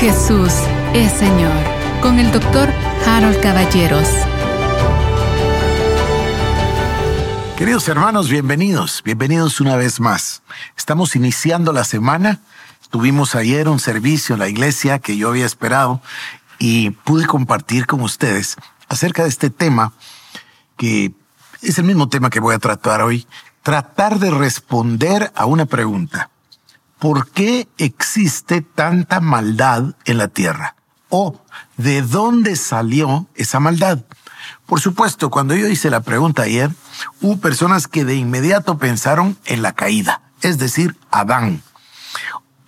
Jesús es Señor con el doctor Harold Caballeros. Queridos hermanos, bienvenidos, bienvenidos una vez más. Estamos iniciando la semana. Tuvimos ayer un servicio en la iglesia que yo había esperado y pude compartir con ustedes acerca de este tema que es el mismo tema que voy a tratar hoy. Tratar de responder a una pregunta. ¿Por qué existe tanta maldad en la tierra? ¿O de dónde salió esa maldad? Por supuesto, cuando yo hice la pregunta ayer, hubo personas que de inmediato pensaron en la caída, es decir, Adán.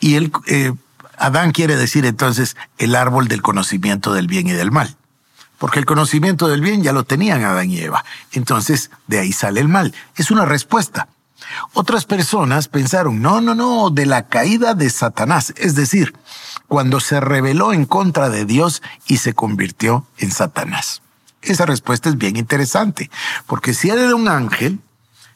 Y el, eh, Adán quiere decir entonces el árbol del conocimiento del bien y del mal. Porque el conocimiento del bien ya lo tenían Adán y Eva. Entonces, de ahí sale el mal. Es una respuesta. Otras personas pensaron, no, no, no, de la caída de Satanás, es decir, cuando se rebeló en contra de Dios y se convirtió en Satanás. Esa respuesta es bien interesante, porque si era un ángel,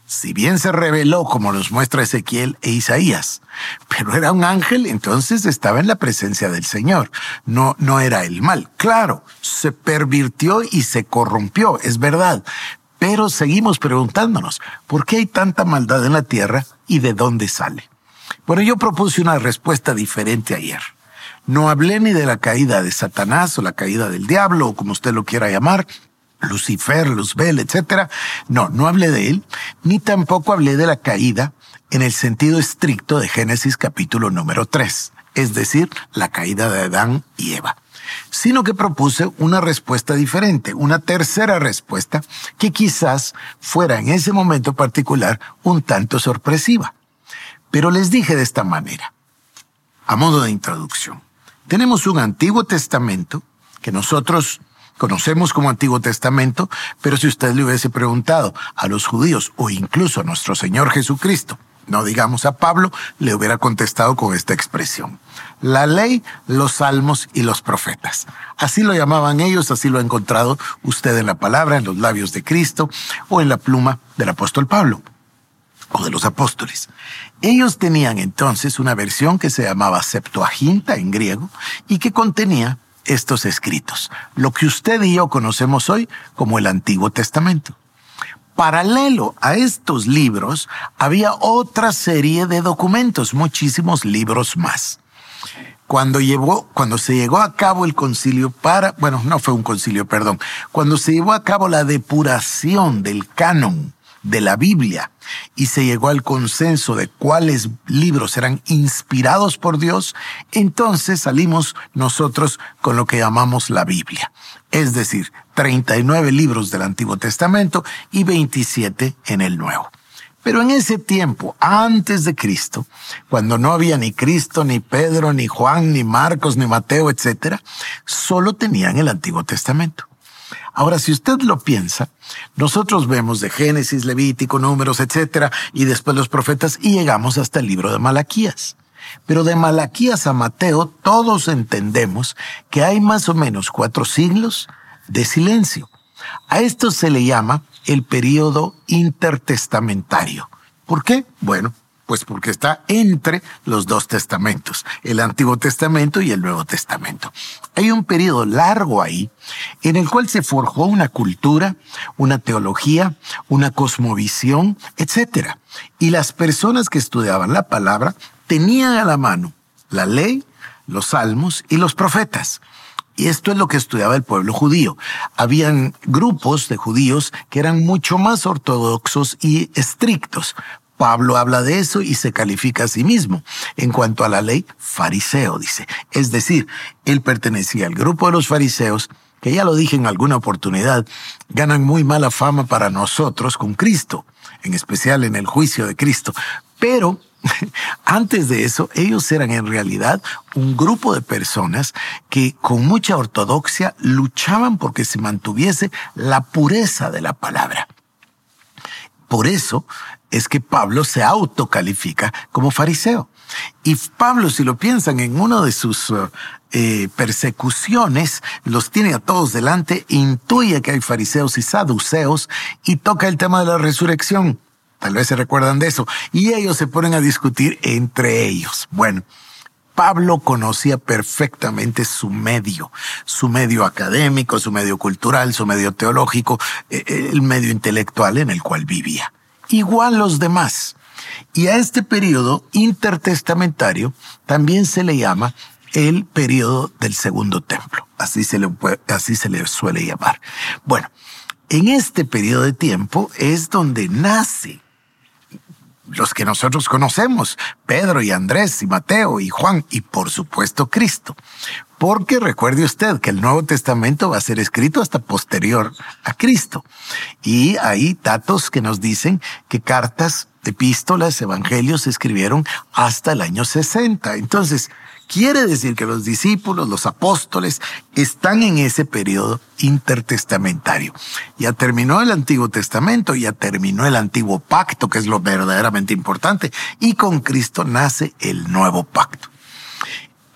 si bien se rebeló como nos muestra Ezequiel e Isaías, pero era un ángel, entonces estaba en la presencia del Señor. No, no era el mal. Claro, se pervirtió y se corrompió, es verdad, pero seguimos preguntándonos, ¿por qué hay tanta maldad en la tierra y de dónde sale? Bueno, yo propuse una respuesta diferente ayer. No hablé ni de la caída de Satanás o la caída del diablo, o como usted lo quiera llamar, Lucifer, Luzbel, etc. No, no hablé de él, ni tampoco hablé de la caída en el sentido estricto de Génesis capítulo número 3, es decir, la caída de Adán y Eva sino que propuse una respuesta diferente, una tercera respuesta que quizás fuera en ese momento particular un tanto sorpresiva. Pero les dije de esta manera, a modo de introducción. Tenemos un Antiguo Testamento que nosotros conocemos como Antiguo Testamento, pero si usted le hubiese preguntado a los judíos o incluso a nuestro Señor Jesucristo, no digamos a Pablo, le hubiera contestado con esta expresión. La ley, los salmos y los profetas. Así lo llamaban ellos, así lo ha encontrado usted en la palabra, en los labios de Cristo o en la pluma del apóstol Pablo o de los apóstoles. Ellos tenían entonces una versión que se llamaba Septuaginta en griego y que contenía estos escritos, lo que usted y yo conocemos hoy como el Antiguo Testamento. Paralelo a estos libros había otra serie de documentos, muchísimos libros más. Cuando, llevó, cuando se llegó a cabo el concilio para, bueno, no fue un concilio, perdón, cuando se llevó a cabo la depuración del canon de la Biblia y se llegó al consenso de cuáles libros eran inspirados por Dios, entonces salimos nosotros con lo que llamamos la Biblia es decir, 39 libros del Antiguo Testamento y 27 en el Nuevo. Pero en ese tiempo, antes de Cristo, cuando no había ni Cristo, ni Pedro, ni Juan, ni Marcos, ni Mateo, etc., solo tenían el Antiguo Testamento. Ahora, si usted lo piensa, nosotros vemos de Génesis, Levítico, Números, etc., y después los profetas, y llegamos hasta el libro de Malaquías. Pero de Malaquías a Mateo todos entendemos que hay más o menos cuatro siglos de silencio. A esto se le llama el período intertestamentario. ¿Por qué? Bueno, pues porque está entre los dos testamentos, el Antiguo Testamento y el Nuevo Testamento. Hay un periodo largo ahí en el cual se forjó una cultura, una teología, una cosmovisión, etc. Y las personas que estudiaban la palabra tenían a la mano la ley, los salmos y los profetas. Y esto es lo que estudiaba el pueblo judío. Habían grupos de judíos que eran mucho más ortodoxos y estrictos. Pablo habla de eso y se califica a sí mismo. En cuanto a la ley, fariseo, dice. Es decir, él pertenecía al grupo de los fariseos, que ya lo dije en alguna oportunidad, ganan muy mala fama para nosotros con Cristo, en especial en el juicio de Cristo. Pero Antes de eso, ellos eran en realidad un grupo de personas que con mucha ortodoxia luchaban porque se mantuviese la pureza de la palabra. Por eso es que Pablo se autocalifica como fariseo. Y Pablo, si lo piensan, en una de sus eh, persecuciones, los tiene a todos delante, intuye que hay fariseos y saduceos y toca el tema de la resurrección. Tal vez se recuerdan de eso. Y ellos se ponen a discutir entre ellos. Bueno, Pablo conocía perfectamente su medio, su medio académico, su medio cultural, su medio teológico, eh, eh, el medio intelectual en el cual vivía. Igual los demás. Y a este periodo intertestamentario también se le llama el periodo del segundo templo. Así se le, así se le suele llamar. Bueno, en este periodo de tiempo es donde nace los que nosotros conocemos, Pedro y Andrés y Mateo y Juan y por supuesto Cristo. Porque recuerde usted que el Nuevo Testamento va a ser escrito hasta posterior a Cristo. Y hay datos que nos dicen que cartas, epístolas, evangelios se escribieron hasta el año 60. Entonces, Quiere decir que los discípulos, los apóstoles, están en ese periodo intertestamentario. Ya terminó el Antiguo Testamento, ya terminó el Antiguo Pacto, que es lo verdaderamente importante, y con Cristo nace el Nuevo Pacto.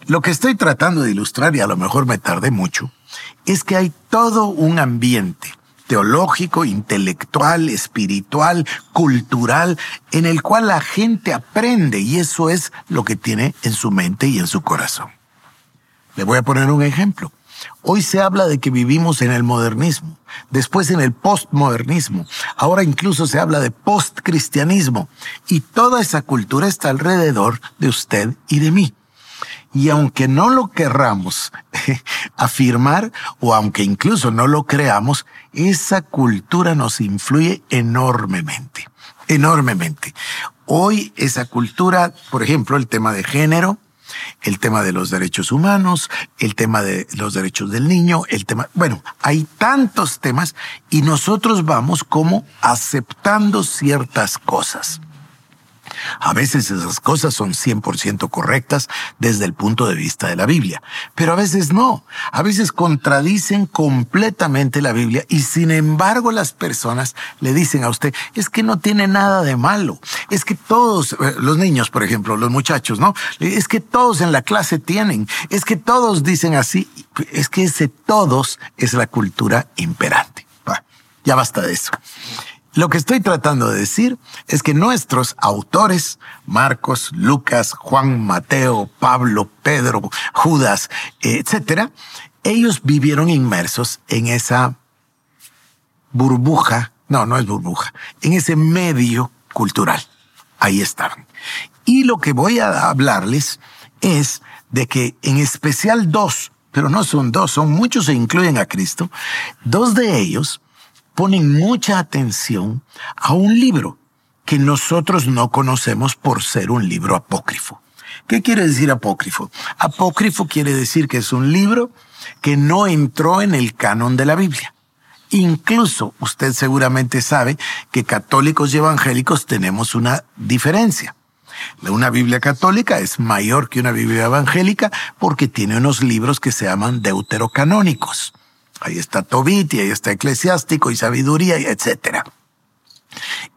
Lo que estoy tratando de ilustrar, y a lo mejor me tardé mucho, es que hay todo un ambiente teológico, intelectual, espiritual, cultural, en el cual la gente aprende y eso es lo que tiene en su mente y en su corazón. Le voy a poner un ejemplo. Hoy se habla de que vivimos en el modernismo, después en el postmodernismo, ahora incluso se habla de postcristianismo y toda esa cultura está alrededor de usted y de mí. Y aunque no lo querramos afirmar o aunque incluso no lo creamos, esa cultura nos influye enormemente, enormemente. Hoy esa cultura, por ejemplo, el tema de género, el tema de los derechos humanos, el tema de los derechos del niño, el tema, bueno, hay tantos temas y nosotros vamos como aceptando ciertas cosas. A veces esas cosas son 100% correctas desde el punto de vista de la Biblia, pero a veces no. A veces contradicen completamente la Biblia y sin embargo las personas le dicen a usted, es que no tiene nada de malo. Es que todos, eh, los niños, por ejemplo, los muchachos, ¿no? Es que todos en la clase tienen. Es que todos dicen así. Es que ese todos es la cultura imperante. ya basta de eso. Lo que estoy tratando de decir es que nuestros autores, Marcos, Lucas, Juan, Mateo, Pablo, Pedro, Judas, etcétera, ellos vivieron inmersos en esa burbuja, no, no es burbuja, en ese medio cultural. Ahí estaban. Y lo que voy a hablarles es de que en especial dos, pero no son dos, son muchos e incluyen a Cristo, dos de ellos ponen mucha atención a un libro que nosotros no conocemos por ser un libro apócrifo. ¿Qué quiere decir apócrifo? Apócrifo quiere decir que es un libro que no entró en el canon de la Biblia. Incluso usted seguramente sabe que católicos y evangélicos tenemos una diferencia. Una Biblia católica es mayor que una Biblia evangélica porque tiene unos libros que se llaman deuterocanónicos. Ahí está Tobit y ahí está Eclesiástico y Sabiduría, etcétera.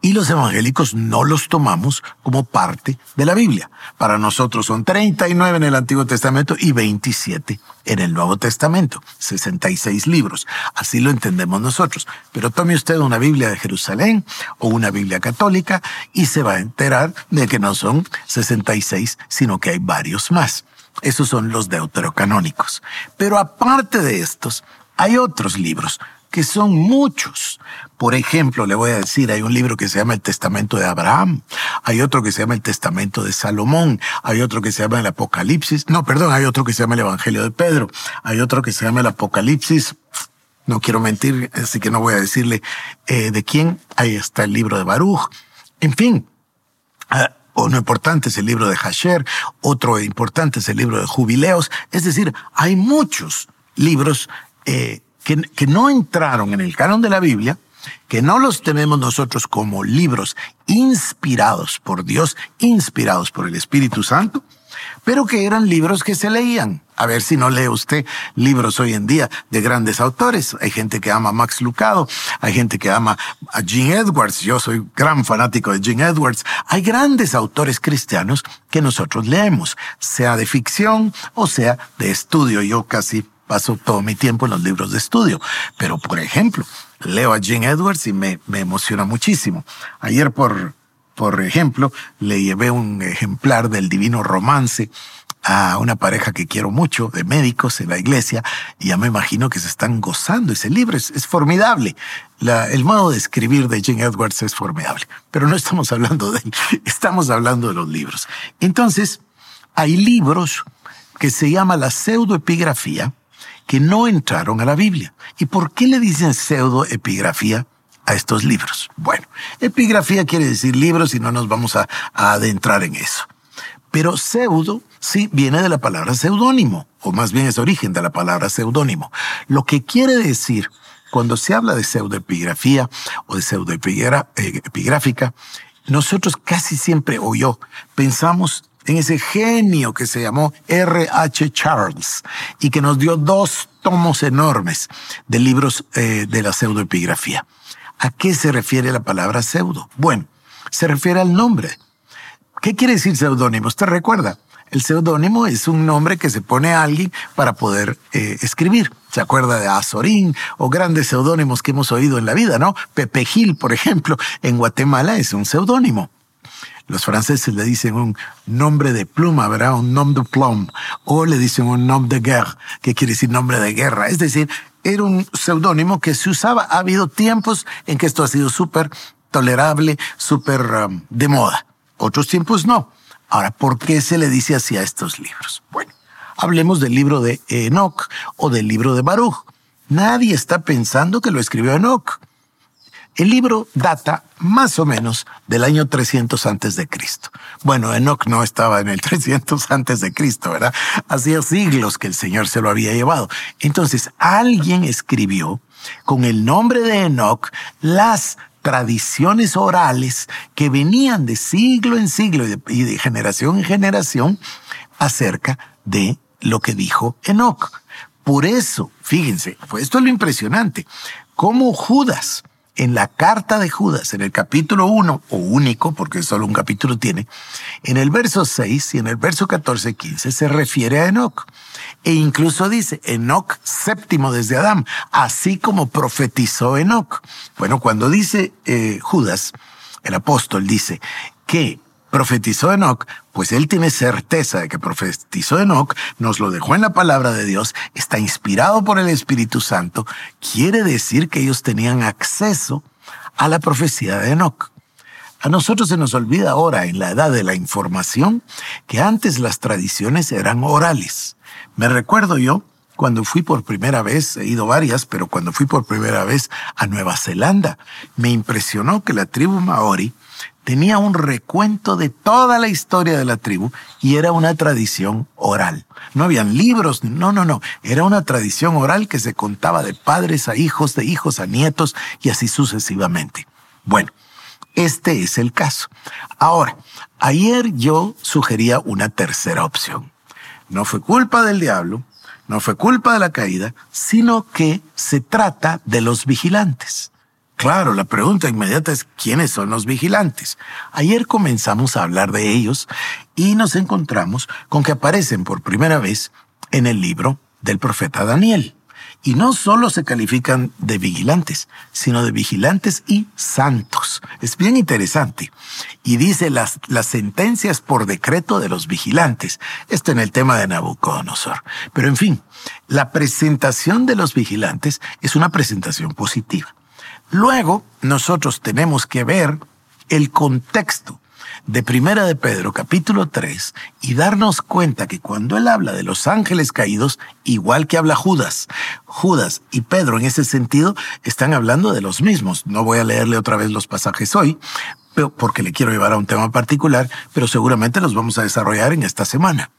Y los evangélicos no los tomamos como parte de la Biblia. Para nosotros son 39 en el Antiguo Testamento y 27 en el Nuevo Testamento, 66 libros. Así lo entendemos nosotros. Pero tome usted una Biblia de Jerusalén o una Biblia católica y se va a enterar de que no son 66, sino que hay varios más. Esos son los deuterocanónicos. Pero aparte de estos, hay otros libros que son muchos. Por ejemplo, le voy a decir, hay un libro que se llama El Testamento de Abraham, hay otro que se llama El Testamento de Salomón, hay otro que se llama el Apocalipsis, no, perdón, hay otro que se llama el Evangelio de Pedro, hay otro que se llama el Apocalipsis, no quiero mentir, así que no voy a decirle eh, de quién, ahí está el libro de Baruch, en fin. Uh, uno importante es el libro de Hasher, otro importante es el libro de Jubileos, es decir, hay muchos libros eh, que, que no entraron en el canon de la Biblia, que no los tenemos nosotros como libros inspirados por Dios, inspirados por el Espíritu Santo, pero que eran libros que se leían. A ver si no lee usted libros hoy en día de grandes autores. Hay gente que ama a Max Lucado, hay gente que ama a Gene Edwards. Yo soy gran fanático de Gene Edwards. Hay grandes autores cristianos que nosotros leemos, sea de ficción o sea de estudio. Yo casi paso todo mi tiempo en los libros de estudio. Pero, por ejemplo, leo a Jane Edwards y me, me emociona muchísimo. Ayer, por, por ejemplo, le llevé un ejemplar del Divino Romance a una pareja que quiero mucho, de médicos en la iglesia, y ya me imagino que se están gozando ese libro. Es, formidable. el modo de escribir de Jane Edwards es formidable. Pero no estamos hablando de él, estamos hablando de los libros. Entonces, hay libros que se llama la pseudoepigrafía que no entraron a la Biblia. ¿Y por qué le dicen pseudoepigrafía? a estos libros. Bueno, epigrafía quiere decir libros y no nos vamos a adentrar en eso. Pero pseudo sí viene de la palabra seudónimo, o más bien es origen de la palabra seudónimo. Lo que quiere decir cuando se habla de pseudoepigrafía o de pseudoepigráfica, nosotros casi siempre, o yo, pensamos en ese genio que se llamó R.H. Charles y que nos dio dos tomos enormes de libros eh, de la pseudoepigrafía. ¿A qué se refiere la palabra pseudo? Bueno, se refiere al nombre. ¿Qué quiere decir seudónimo? ¿Usted recuerda? El seudónimo es un nombre que se pone a alguien para poder eh, escribir. ¿Se acuerda de Azorín o grandes seudónimos que hemos oído en la vida, no? Pepe Gil, por ejemplo, en Guatemala es un seudónimo. Los franceses le dicen un nombre de pluma, ¿verdad? Un nom de plume. O le dicen un nom de guerre, que quiere decir nombre de guerra. Es decir, era un seudónimo que se usaba. Ha habido tiempos en que esto ha sido súper tolerable, súper um, de moda. Otros tiempos no. Ahora, ¿por qué se le dice así a estos libros? Bueno, hablemos del libro de Enoch o del libro de Baruch. Nadie está pensando que lo escribió Enoch. El libro data más o menos del año 300 antes de Cristo. Bueno, Enoch no estaba en el 300 antes de Cristo, ¿verdad? Hacía siglos que el Señor se lo había llevado. Entonces, alguien escribió con el nombre de Enoch las tradiciones orales que venían de siglo en siglo y de, generación en generación acerca de lo que dijo Enoch. Por eso, fíjense, esto es lo impresionante, cómo Judas, en la carta de Judas, en el capítulo 1, o único, porque solo un capítulo tiene, en el verso 6 y en el verso 14 15 se refiere a Enoch. E incluso dice, Enoch séptimo desde Adán, así como profetizó Enoch. Bueno, cuando dice eh, Judas, el apóstol dice que profetizó Enoch, pues él tiene certeza de que profetizó Enoch, nos lo dejó en la palabra de Dios, está inspirado por el Espíritu Santo, quiere decir que ellos tenían acceso a la profecía de Enoch. A nosotros se nos olvida ahora, en la edad de la información, que antes las tradiciones eran orales. Me recuerdo yo cuando fui por primera vez, he ido varias, pero cuando fui por primera vez a Nueva Zelanda, me impresionó que la tribu maori tenía un recuento de toda la historia de la tribu y era una tradición oral. No habían libros, no, no, no, era una tradición oral que se contaba de padres a hijos, de hijos a nietos y así sucesivamente. Bueno, este es el caso. Ahora, ayer yo sugería una tercera opción. No fue culpa del diablo, no fue culpa de la caída, sino que se trata de los vigilantes. Claro, la pregunta inmediata es ¿quiénes son los vigilantes? Ayer comenzamos a hablar de ellos y nos encontramos con que aparecen por primera vez en el libro del profeta Daniel. Y no solo se califican de vigilantes, sino de vigilantes y santos. Es bien interesante. Y dice las, las sentencias por decreto de los vigilantes. Esto en el tema de Nabucodonosor. Pero en fin, la presentación de los vigilantes es una presentación positiva. Luego, nosotros tenemos que ver el contexto de Primera de Pedro, capítulo 3, y darnos cuenta que cuando él habla de los ángeles caídos, igual que habla Judas, Judas y Pedro en ese sentido están hablando de los mismos. No voy a leerle otra vez los pasajes hoy, porque le quiero llevar a un tema particular, pero seguramente los vamos a desarrollar en esta semana.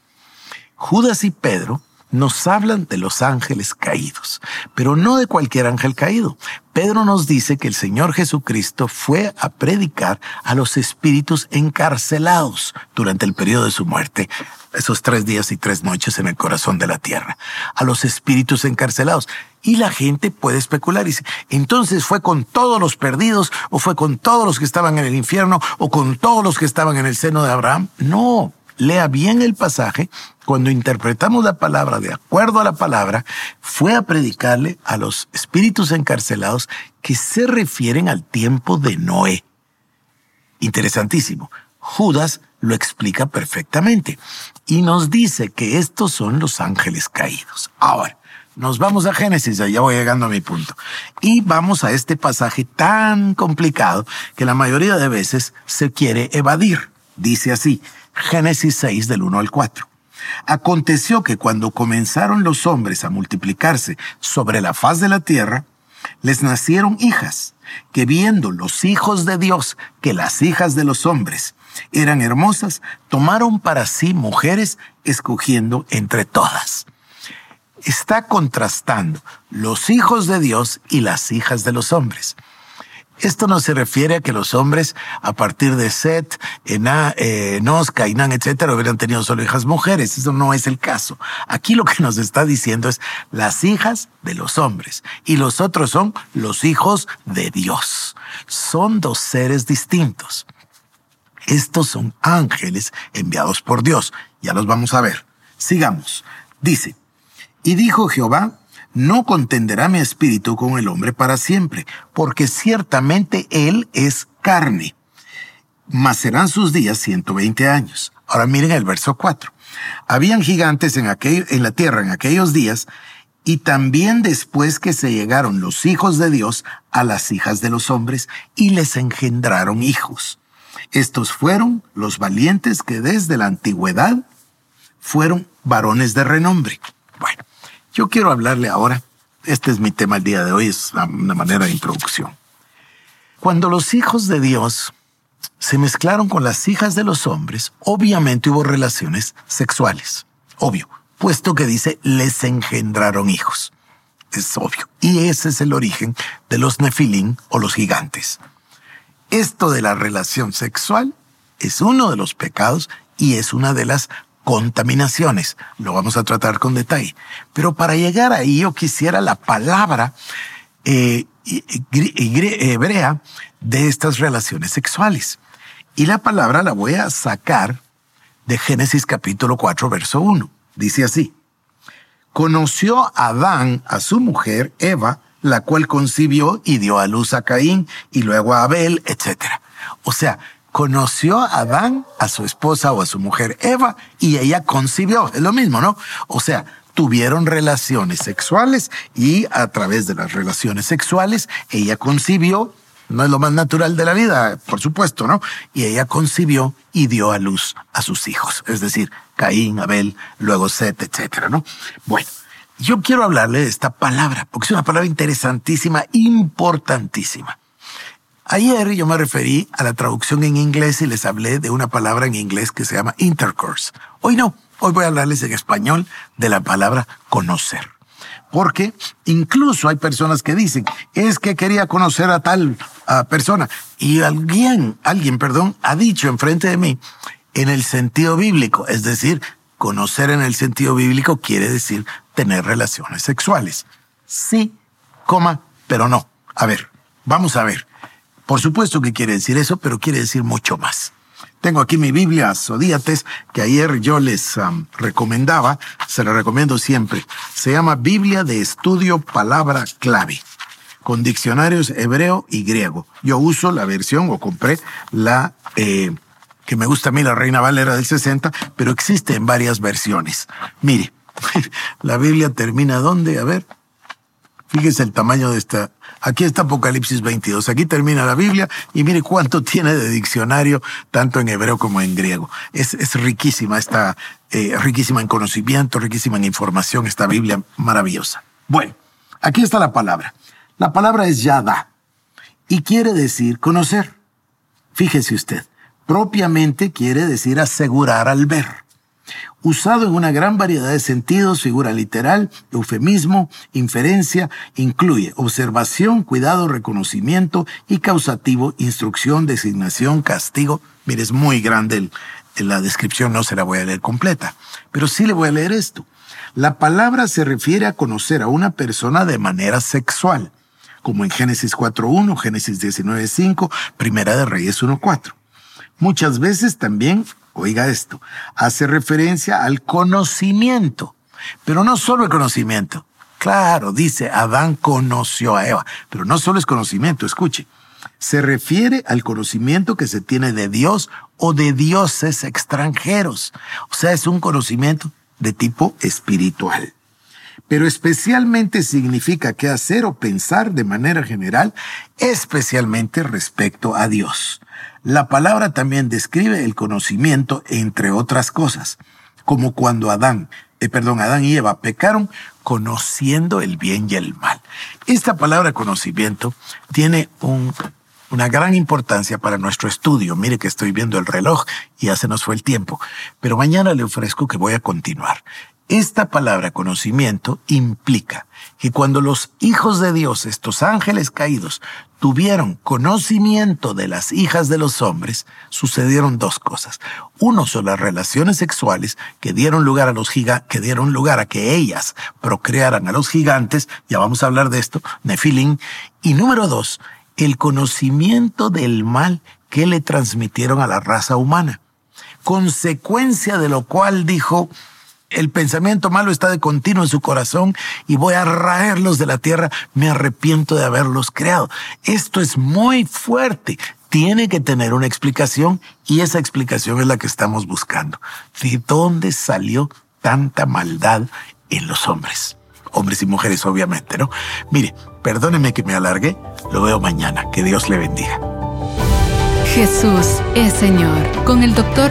Judas y Pedro nos hablan de los ángeles caídos, pero no de cualquier ángel caído. Pedro nos dice que el Señor Jesucristo fue a predicar a los espíritus encarcelados durante el periodo de su muerte, esos tres días y tres noches en el corazón de la tierra, a los espíritus encarcelados. Y la gente puede especular y dice, entonces fue con todos los perdidos o fue con todos los que estaban en el infierno o con todos los que estaban en el seno de Abraham. No, lea bien el pasaje, cuando interpretamos la palabra de acuerdo a la palabra, fue a predicarle a los espíritus encarcelados que se refieren al tiempo de Noé. Interesantísimo. Judas lo explica perfectamente y nos dice que estos son los ángeles caídos. Ahora, nos vamos a Génesis, ya voy llegando a mi punto. Y vamos a este pasaje tan complicado que la mayoría de veces se quiere evadir. Dice así, Génesis 6 del 1 al 4. Aconteció que cuando comenzaron los hombres a multiplicarse sobre la faz de la tierra, les nacieron hijas, que viendo los hijos de Dios que las hijas de los hombres eran hermosas, tomaron para sí mujeres escogiendo entre todas. Está contrastando los hijos de Dios y las hijas de los hombres. Esto no se refiere a que los hombres, a partir de Set, Ena, eh, Nos, Cainán, etcétera, hubieran tenido solo hijas mujeres. Eso no es el caso. Aquí lo que nos está diciendo es las hijas de los hombres y los otros son los hijos de Dios. Son dos seres distintos. Estos son ángeles enviados por Dios. Ya los vamos a ver. Sigamos. Dice, y dijo Jehová, no contenderá mi espíritu con el hombre para siempre, porque ciertamente él es carne. Mas serán sus días 120 años. Ahora miren el verso 4. Habían gigantes en, aquel, en la tierra en aquellos días, y también después que se llegaron los hijos de Dios a las hijas de los hombres, y les engendraron hijos. Estos fueron los valientes que desde la antigüedad fueron varones de renombre. Bueno, yo quiero hablarle ahora, este es mi tema el día de hoy, es una manera de introducción. Cuando los hijos de Dios se mezclaron con las hijas de los hombres, obviamente hubo relaciones sexuales, obvio, puesto que dice les engendraron hijos. Es obvio. Y ese es el origen de los nefilín o los gigantes. Esto de la relación sexual es uno de los pecados y es una de las contaminaciones. Lo vamos a tratar con detalle. Pero para llegar ahí yo quisiera la palabra eh, hebrea de estas relaciones sexuales. Y la palabra la voy a sacar de Génesis capítulo 4, verso 1. Dice así. Conoció Adán a su mujer Eva, la cual concibió y dio a luz a Caín y luego a Abel, etc. O sea, conoció a Adán, a su esposa o a su mujer Eva, y ella concibió. Es lo mismo, ¿no? O sea, tuvieron relaciones sexuales y a través de las relaciones sexuales ella concibió, no es lo más natural de la vida, por supuesto, ¿no? Y ella concibió y dio a luz a sus hijos, es decir, Caín, Abel, luego Set, etcétera, ¿no? Bueno, yo quiero hablarle de esta palabra, porque es una palabra interesantísima, importantísima. Ayer yo me referí a la traducción en inglés y les hablé de una palabra en inglés que se llama intercourse. Hoy no, hoy voy a hablarles en español de la palabra conocer. Porque incluso hay personas que dicen, es que quería conocer a tal persona. Y alguien, alguien, perdón, ha dicho enfrente de mí, en el sentido bíblico, es decir, conocer en el sentido bíblico quiere decir tener relaciones sexuales. Sí, coma, pero no. A ver, vamos a ver. Por supuesto que quiere decir eso, pero quiere decir mucho más. Tengo aquí mi Biblia Zodíates, que ayer yo les recomendaba, se la recomiendo siempre. Se llama Biblia de Estudio Palabra Clave, con diccionarios hebreo y griego. Yo uso la versión o compré la eh, que me gusta a mí, la Reina Valera del 60, pero existe en varias versiones. Mire, la Biblia termina ¿dónde? A ver, Fíjese el tamaño de esta. Aquí está Apocalipsis 22. Aquí termina la Biblia y mire cuánto tiene de diccionario, tanto en hebreo como en griego. Es, es riquísima, está eh, riquísima en conocimiento, riquísima en información, esta Biblia maravillosa. Bueno, aquí está la palabra. La palabra es yada y quiere decir conocer. Fíjese usted, propiamente quiere decir asegurar al ver usado en una gran variedad de sentidos, figura literal, eufemismo, inferencia, incluye observación, cuidado, reconocimiento y causativo, instrucción, designación, castigo. Mire, es muy grande la descripción, no se la voy a leer completa, pero sí le voy a leer esto. La palabra se refiere a conocer a una persona de manera sexual, como en Génesis 4.1, Génesis 19.5, Primera de Reyes 1.4. Muchas veces también oiga esto, hace referencia al conocimiento, pero no solo el conocimiento. Claro, dice, Adán conoció a Eva, pero no solo es conocimiento, escuche. Se refiere al conocimiento que se tiene de Dios o de dioses extranjeros. O sea, es un conocimiento de tipo espiritual. Pero especialmente significa qué hacer o pensar de manera general, especialmente respecto a Dios. La palabra también describe el conocimiento entre otras cosas, como cuando Adán, eh, perdón, Adán y Eva pecaron conociendo el bien y el mal. Esta palabra conocimiento tiene un, una gran importancia para nuestro estudio. Mire que estoy viendo el reloj y ya se nos fue el tiempo, pero mañana le ofrezco que voy a continuar. Esta palabra conocimiento implica que cuando los hijos de Dios, estos ángeles caídos, tuvieron conocimiento de las hijas de los hombres, sucedieron dos cosas. Uno son las relaciones sexuales que dieron lugar a los gigantes, que dieron lugar a que ellas procrearan a los gigantes, ya vamos a hablar de esto, Nefilín. Y número dos, el conocimiento del mal que le transmitieron a la raza humana. Consecuencia de lo cual dijo, el pensamiento malo está de continuo en su corazón y voy a raerlos de la tierra, me arrepiento de haberlos creado. Esto es muy fuerte, tiene que tener una explicación y esa explicación es la que estamos buscando. ¿De dónde salió tanta maldad en los hombres? Hombres y mujeres, obviamente, ¿no? Mire, perdóneme que me alargue, lo veo mañana. Que Dios le bendiga. Jesús es Señor. Con el doctor